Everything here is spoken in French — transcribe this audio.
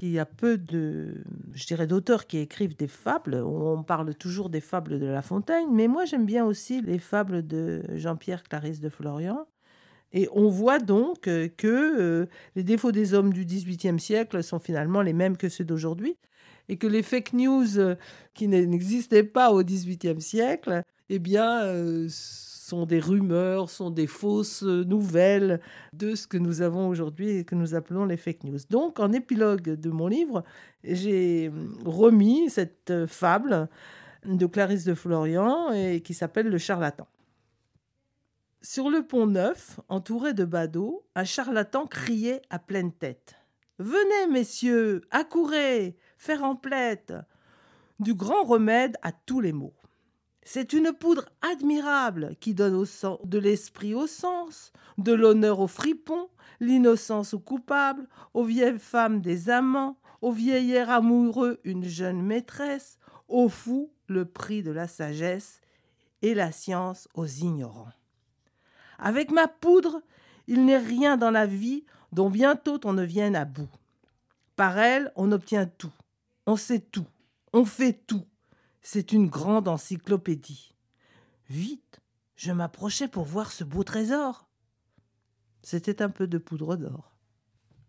Il y a peu de, je dirais, d'auteurs qui écrivent des fables. On parle toujours des fables de La Fontaine, mais moi j'aime bien aussi les fables de Jean-Pierre Clarisse de Florian. Et on voit donc euh, que euh, les défauts des hommes du XVIIIe siècle sont finalement les mêmes que ceux d'aujourd'hui, et que les fake news euh, qui n'existaient pas au XVIIIe siècle, eh bien, sont des rumeurs, sont des fausses nouvelles de ce que nous avons aujourd'hui et que nous appelons les fake news. Donc, en épilogue de mon livre, j'ai remis cette fable de Clarisse de Florian et qui s'appelle Le charlatan. Sur le pont neuf, entouré de badauds, un charlatan criait à pleine tête. Venez, messieurs, accourez, faire emplette du grand remède à tous les maux. C'est une poudre admirable qui donne de l'esprit au sens, de l'honneur aux fripons, l'innocence aux coupables, aux vieilles femmes des amants, aux vieillards amoureux une jeune maîtresse, aux fous le prix de la sagesse et la science aux ignorants. Avec ma poudre, il n'est rien dans la vie dont bientôt on ne vienne à bout. Par elle, on obtient tout, on sait tout, on fait tout. C'est une grande encyclopédie. Vite, je m'approchais pour voir ce beau trésor. C'était un peu de poudre d'or.